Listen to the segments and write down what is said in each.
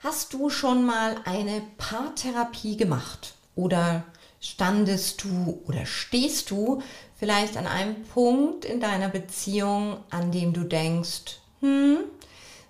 Hast du schon mal eine Paartherapie gemacht? Oder standest du oder stehst du vielleicht an einem Punkt in deiner Beziehung, an dem du denkst, hm,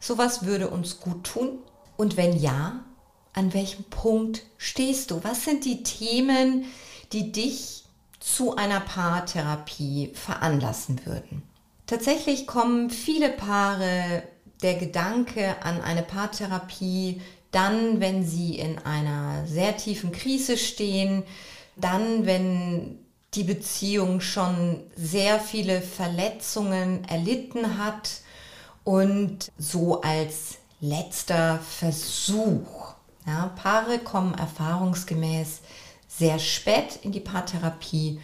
sowas würde uns gut tun? Und wenn ja, an welchem Punkt stehst du? Was sind die Themen, die dich zu einer Paartherapie veranlassen würden. Tatsächlich kommen viele Paare der Gedanke an eine Paartherapie dann, wenn sie in einer sehr tiefen Krise stehen, dann, wenn die Beziehung schon sehr viele Verletzungen erlitten hat und so als letzter Versuch. Ja, Paare kommen erfahrungsgemäß sehr spät in die Paartherapie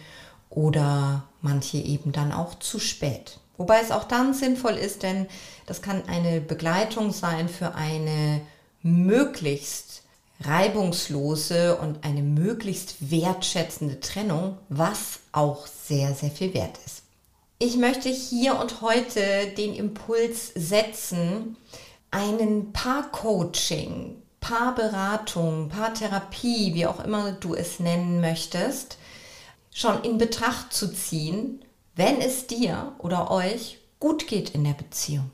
oder manche eben dann auch zu spät. Wobei es auch dann sinnvoll ist, denn das kann eine Begleitung sein für eine möglichst reibungslose und eine möglichst wertschätzende Trennung, was auch sehr, sehr viel wert ist. Ich möchte hier und heute den Impuls setzen, einen Paar-Coaching Paarberatung, Paartherapie, wie auch immer du es nennen möchtest, schon in Betracht zu ziehen, wenn es dir oder euch gut geht in der Beziehung.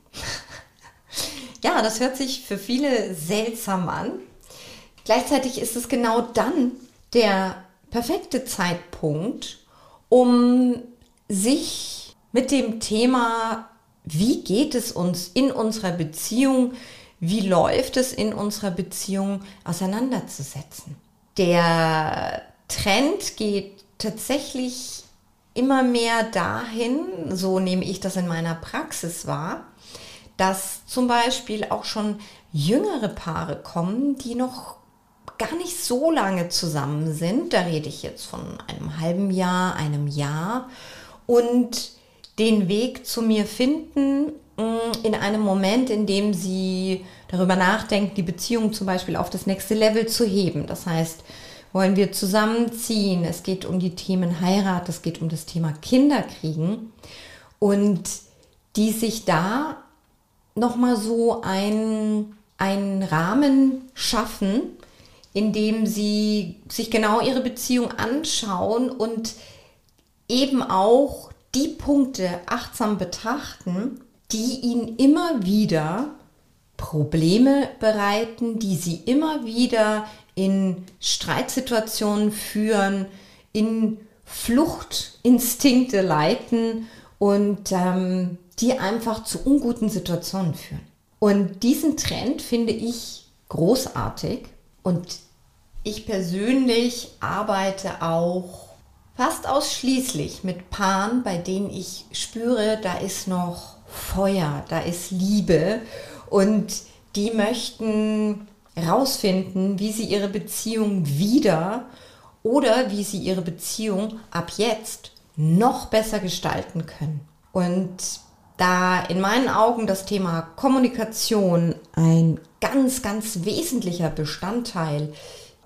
ja, das hört sich für viele seltsam an. Gleichzeitig ist es genau dann der perfekte Zeitpunkt, um sich mit dem Thema, wie geht es uns in unserer Beziehung, wie läuft es in unserer Beziehung auseinanderzusetzen. Der Trend geht tatsächlich immer mehr dahin, so nehme ich das in meiner Praxis wahr, dass zum Beispiel auch schon jüngere Paare kommen, die noch gar nicht so lange zusammen sind. Da rede ich jetzt von einem halben Jahr, einem Jahr und den Weg zu mir finden Mm, in einem Moment, in dem sie darüber nachdenkt, die Beziehung zum Beispiel auf das nächste Level zu heben. Das heißt, wollen wir zusammenziehen? Es geht um die Themen Heirat, es geht um das Thema Kinderkriegen und die sich da nochmal so ein, einen Rahmen schaffen, in dem sie sich genau ihre Beziehung anschauen und eben auch die Punkte achtsam betrachten, die ihnen immer wieder Probleme bereiten, die sie immer wieder in Streitsituationen führen, in Fluchtinstinkte leiten und ähm, die einfach zu unguten Situationen führen. Und diesen Trend finde ich großartig und ich persönlich arbeite auch fast ausschließlich mit Paaren, bei denen ich spüre, da ist noch Feuer, da ist Liebe und die möchten rausfinden, wie sie ihre Beziehung wieder oder wie sie ihre Beziehung ab jetzt noch besser gestalten können. Und da in meinen Augen das Thema Kommunikation ein ganz, ganz wesentlicher Bestandteil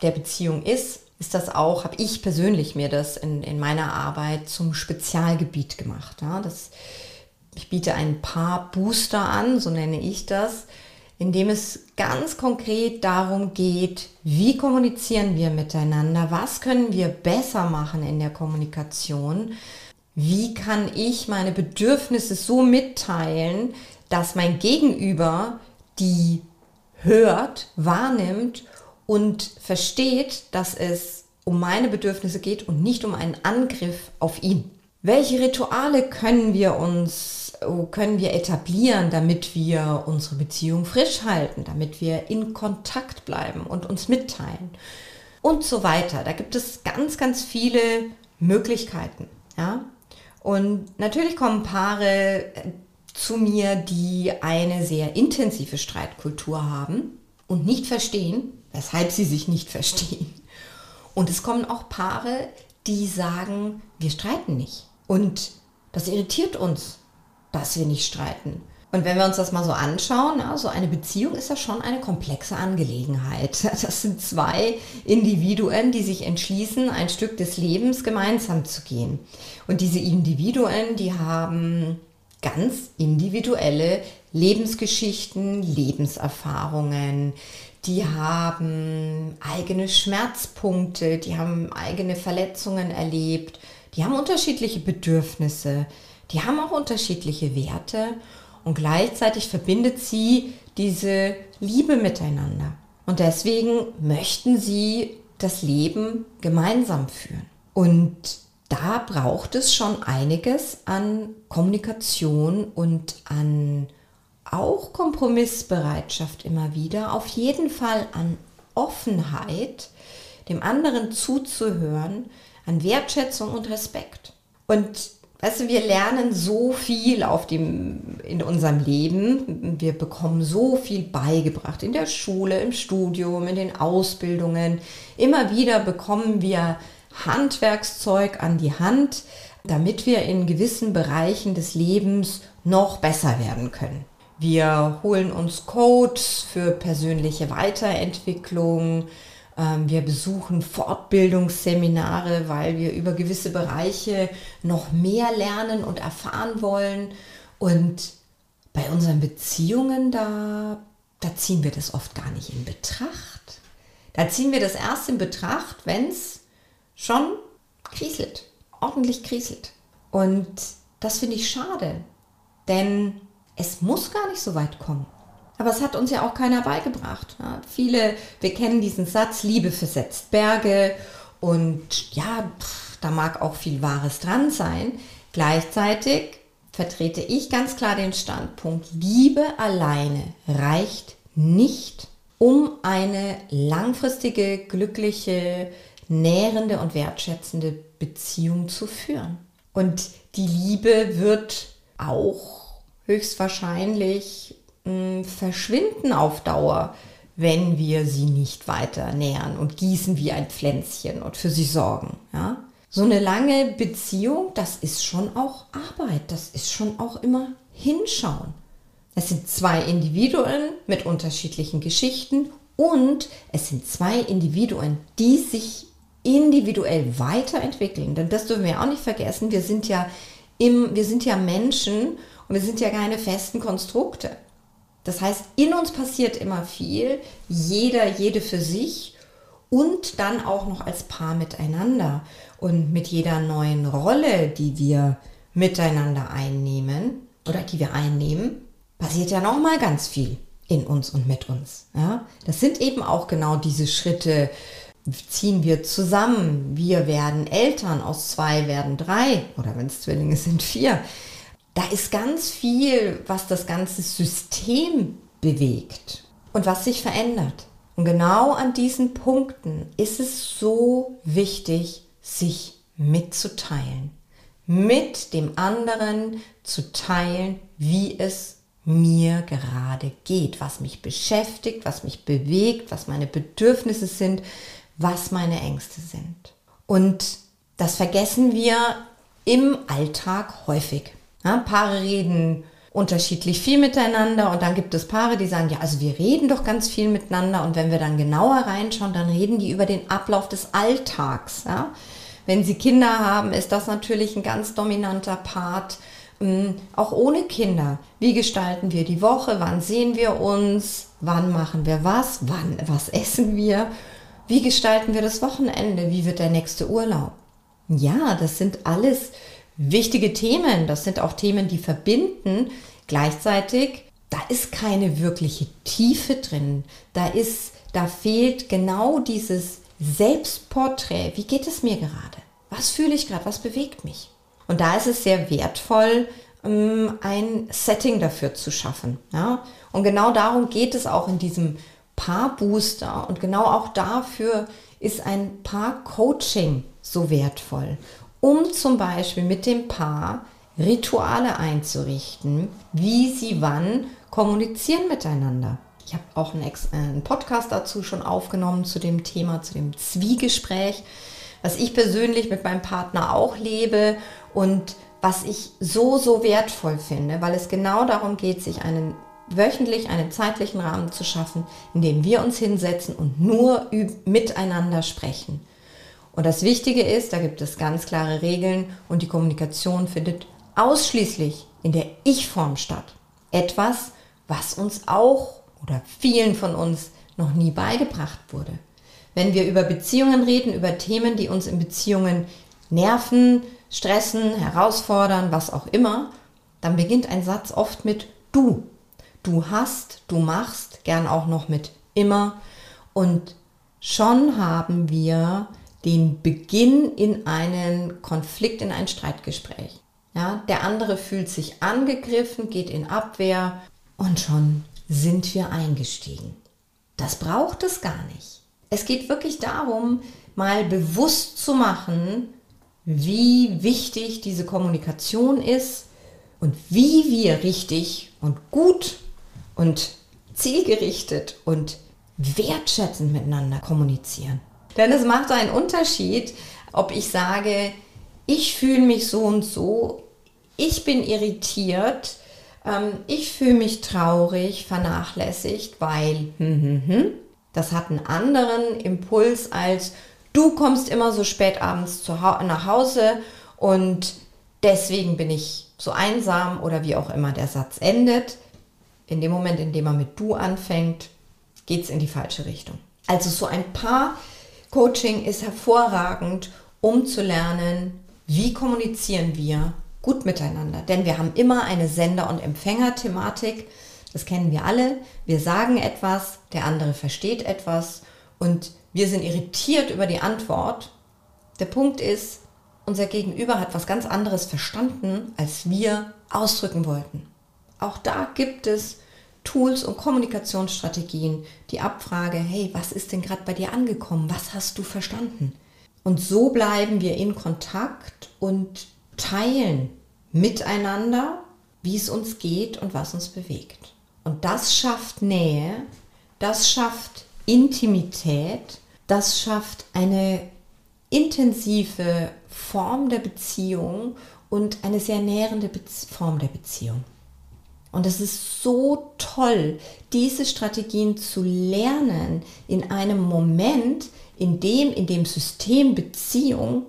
der Beziehung ist, ist das auch, habe ich persönlich mir das in, in meiner Arbeit zum Spezialgebiet gemacht. Ja, das ich biete ein paar Booster an, so nenne ich das, in dem es ganz konkret darum geht, wie kommunizieren wir miteinander, was können wir besser machen in der Kommunikation, wie kann ich meine Bedürfnisse so mitteilen, dass mein Gegenüber die hört, wahrnimmt und versteht, dass es um meine Bedürfnisse geht und nicht um einen Angriff auf ihn. Welche Rituale können wir uns können wir etablieren, damit wir unsere Beziehung frisch halten, damit wir in Kontakt bleiben und uns mitteilen und so weiter. Da gibt es ganz, ganz viele Möglichkeiten. Ja? Und natürlich kommen Paare äh, zu mir, die eine sehr intensive Streitkultur haben und nicht verstehen, weshalb sie sich nicht verstehen. Und es kommen auch Paare, die sagen, wir streiten nicht. Und das irritiert uns, dass wir nicht streiten. Und wenn wir uns das mal so anschauen, ja, so eine Beziehung ist ja schon eine komplexe Angelegenheit. Das sind zwei Individuen, die sich entschließen, ein Stück des Lebens gemeinsam zu gehen. Und diese Individuen, die haben ganz individuelle Lebensgeschichten, Lebenserfahrungen, die haben eigene Schmerzpunkte, die haben eigene Verletzungen erlebt, die haben unterschiedliche Bedürfnisse, die haben auch unterschiedliche Werte und gleichzeitig verbindet sie diese Liebe miteinander. Und deswegen möchten sie das Leben gemeinsam führen. Und da braucht es schon einiges an Kommunikation und an auch Kompromissbereitschaft immer wieder, auf jeden Fall an Offenheit, dem anderen zuzuhören, an Wertschätzung und Respekt. Und weißt du, wir lernen so viel auf dem, in unserem Leben. Wir bekommen so viel beigebracht in der Schule, im Studium, in den Ausbildungen. Immer wieder bekommen wir Handwerkszeug an die Hand, damit wir in gewissen Bereichen des Lebens noch besser werden können. Wir holen uns Codes für persönliche Weiterentwicklung. Ähm, wir besuchen Fortbildungsseminare, weil wir über gewisse Bereiche noch mehr lernen und erfahren wollen. Und bei unseren Beziehungen, da, da ziehen wir das oft gar nicht in Betracht. Da ziehen wir das erst in Betracht, wenn es schon kriselt, ordentlich kriselt. Und das finde ich schade, denn es muss gar nicht so weit kommen. Aber es hat uns ja auch keiner beigebracht. Ja, viele, wir kennen diesen Satz, Liebe versetzt Berge und ja, pff, da mag auch viel Wahres dran sein. Gleichzeitig vertrete ich ganz klar den Standpunkt, Liebe alleine reicht nicht, um eine langfristige, glückliche, nährende und wertschätzende Beziehung zu führen. Und die Liebe wird auch höchstwahrscheinlich verschwinden auf Dauer, wenn wir sie nicht weiter nähern und gießen wie ein Pflänzchen und für sie sorgen. Ja? So eine lange Beziehung, das ist schon auch Arbeit, das ist schon auch immer hinschauen. Es sind zwei Individuen mit unterschiedlichen Geschichten und es sind zwei Individuen, die sich individuell weiterentwickeln. Denn das dürfen wir auch nicht vergessen. Wir sind ja im, wir sind ja Menschen und wir sind ja keine festen Konstrukte. Das heißt, in uns passiert immer viel, jeder, jede für sich und dann auch noch als Paar miteinander. Und mit jeder neuen Rolle, die wir miteinander einnehmen oder die wir einnehmen, passiert ja noch mal ganz viel in uns und mit uns. Ja? Das sind eben auch genau diese Schritte, ziehen wir zusammen, wir werden Eltern, aus zwei werden drei oder wenn es Zwillinge sind, vier da ist ganz viel, was das ganze System bewegt und was sich verändert. Und genau an diesen Punkten ist es so wichtig, sich mitzuteilen. Mit dem anderen zu teilen, wie es mir gerade geht, was mich beschäftigt, was mich bewegt, was meine Bedürfnisse sind, was meine Ängste sind. Und das vergessen wir im Alltag häufig. Ja, Paare reden unterschiedlich viel miteinander und dann gibt es Paare, die sagen, ja, also wir reden doch ganz viel miteinander und wenn wir dann genauer reinschauen, dann reden die über den Ablauf des Alltags. Ja? Wenn sie Kinder haben, ist das natürlich ein ganz dominanter Part. Ähm, auch ohne Kinder. Wie gestalten wir die Woche? Wann sehen wir uns? Wann machen wir was? Wann, was essen wir? Wie gestalten wir das Wochenende? Wie wird der nächste Urlaub? Ja, das sind alles wichtige Themen. Das sind auch Themen, die verbinden. Gleichzeitig, da ist keine wirkliche Tiefe drin. Da ist, da fehlt genau dieses Selbstporträt. Wie geht es mir gerade? Was fühle ich gerade? Was bewegt mich? Und da ist es sehr wertvoll, ähm, ein Setting dafür zu schaffen. Ja? Und genau darum geht es auch in diesem Paar-Booster. Und genau auch dafür ist ein Paar-Coaching so wertvoll um zum Beispiel mit dem Paar Rituale einzurichten, wie sie wann kommunizieren miteinander. Ich habe auch einen, äh, einen Podcast dazu schon aufgenommen zu dem Thema, zu dem Zwiegespräch, was ich persönlich mit meinem Partner auch lebe und was ich so, so wertvoll finde, weil es genau darum geht, sich einen wöchentlich einen zeitlichen Rahmen zu schaffen, in dem wir uns hinsetzen und nur miteinander sprechen. Und das Wichtige ist, da gibt es ganz klare Regeln und die Kommunikation findet ausschließlich in der Ich-Form statt. Etwas, was uns auch oder vielen von uns noch nie beigebracht wurde. Wenn wir über Beziehungen reden, über Themen, die uns in Beziehungen nerven, stressen, herausfordern, was auch immer, dann beginnt ein Satz oft mit du. Du hast, du machst, gern auch noch mit immer. Und schon haben wir den Beginn in einen Konflikt, in ein Streitgespräch. Ja, der andere fühlt sich angegriffen, geht in Abwehr und schon sind wir eingestiegen. Das braucht es gar nicht. Es geht wirklich darum, mal bewusst zu machen, wie wichtig diese Kommunikation ist und wie wir richtig und gut und zielgerichtet und wertschätzend miteinander kommunizieren. Denn es macht einen Unterschied, ob ich sage, ich fühle mich so und so, ich bin irritiert, ähm, ich fühle mich traurig, vernachlässigt, weil hm, hm, hm, das hat einen anderen Impuls als du kommst immer so spät abends nach Hause und deswegen bin ich so einsam oder wie auch immer der Satz endet. In dem Moment, in dem er mit du anfängt, geht es in die falsche Richtung. Also so ein paar Coaching ist hervorragend, um zu lernen, wie kommunizieren wir gut miteinander. Denn wir haben immer eine Sender- und Empfänger-Thematik. Das kennen wir alle. Wir sagen etwas, der andere versteht etwas und wir sind irritiert über die Antwort. Der Punkt ist, unser Gegenüber hat was ganz anderes verstanden, als wir ausdrücken wollten. Auch da gibt es Tools und Kommunikationsstrategien. Die Abfrage, hey, was ist denn gerade bei dir angekommen? Was hast du verstanden? Und so bleiben wir in Kontakt und teilen miteinander, wie es uns geht und was uns bewegt. Und das schafft Nähe, das schafft Intimität, das schafft eine intensive Form der Beziehung und eine sehr nährende Form der Beziehung. Und es ist so toll, diese Strategien zu lernen in einem Moment, in dem in dem System Beziehung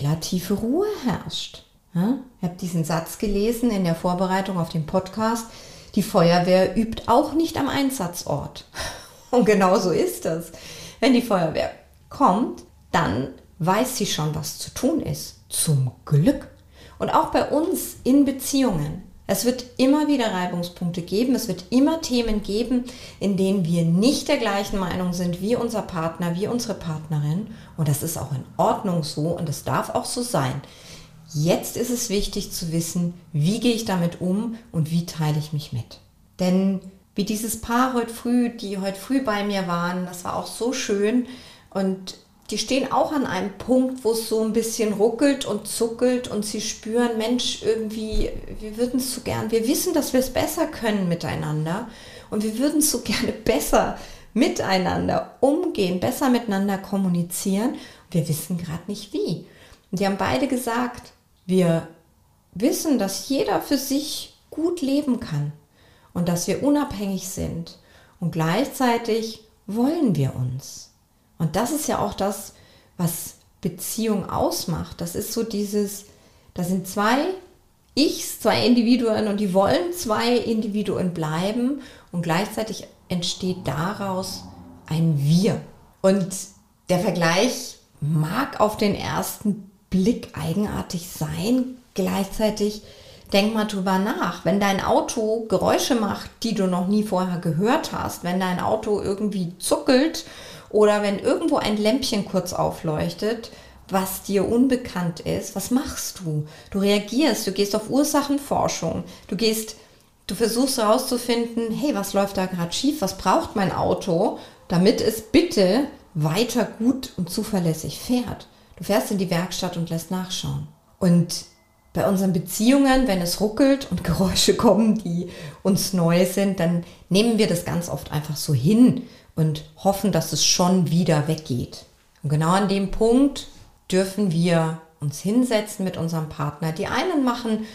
relative Ruhe herrscht. Ja? Ich habe diesen Satz gelesen in der Vorbereitung auf den Podcast. Die Feuerwehr übt auch nicht am Einsatzort. Und genau so ist das. Wenn die Feuerwehr kommt, dann weiß sie schon, was zu tun ist. Zum Glück. Und auch bei uns in Beziehungen. Es wird immer wieder Reibungspunkte geben, es wird immer Themen geben, in denen wir nicht der gleichen Meinung sind wie unser Partner, wie unsere Partnerin. Und das ist auch in Ordnung so und es darf auch so sein. Jetzt ist es wichtig zu wissen, wie gehe ich damit um und wie teile ich mich mit. Denn wie dieses Paar heute früh, die heute früh bei mir waren, das war auch so schön und die stehen auch an einem Punkt, wo es so ein bisschen ruckelt und zuckelt und sie spüren, Mensch, irgendwie, wir würden es so gern, wir wissen, dass wir es besser können miteinander und wir würden so gerne besser miteinander umgehen, besser miteinander kommunizieren. Wir wissen gerade nicht wie. Und die haben beide gesagt, wir wissen, dass jeder für sich gut leben kann und dass wir unabhängig sind und gleichzeitig wollen wir uns. Und das ist ja auch das, was Beziehung ausmacht. Das ist so dieses, da sind zwei Ichs, zwei Individuen und die wollen zwei Individuen bleiben und gleichzeitig entsteht daraus ein Wir. Und der Vergleich mag auf den ersten Blick eigenartig sein, gleichzeitig denk mal drüber nach. Wenn dein Auto Geräusche macht, die du noch nie vorher gehört hast, wenn dein Auto irgendwie zuckelt oder wenn irgendwo ein Lämpchen kurz aufleuchtet, was dir unbekannt ist, was machst du? Du reagierst, du gehst auf Ursachenforschung, du gehst, du versuchst herauszufinden, hey, was läuft da gerade schief, was braucht mein Auto, damit es bitte weiter gut und zuverlässig fährt. Du fährst in die Werkstatt und lässt nachschauen. Und bei unseren Beziehungen, wenn es ruckelt und Geräusche kommen, die uns neu sind, dann nehmen wir das ganz oft einfach so hin und hoffen, dass es schon wieder weggeht. Und genau an dem Punkt dürfen wir uns hinsetzen mit unserem Partner. Die einen machen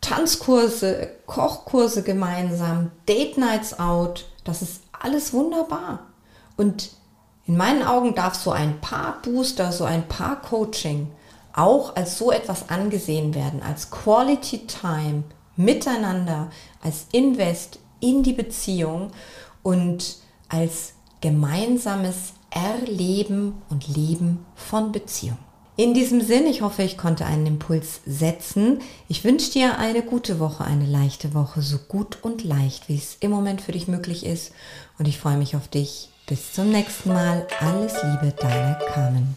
Tanzkurse, Kochkurse gemeinsam, Date Nights out. Das ist alles wunderbar. Und in meinen Augen darf so ein Paar-Booster, so ein Paar-Coaching auch als so etwas angesehen werden, als Quality Time miteinander, als Invest in die Beziehung und als gemeinsames Erleben und Leben von Beziehung. In diesem Sinn, ich hoffe, ich konnte einen Impuls setzen. Ich wünsche dir eine gute Woche, eine leichte Woche, so gut und leicht, wie es im Moment für dich möglich ist. Und ich freue mich auf dich. Bis zum nächsten Mal. Alles Liebe, deine Carmen.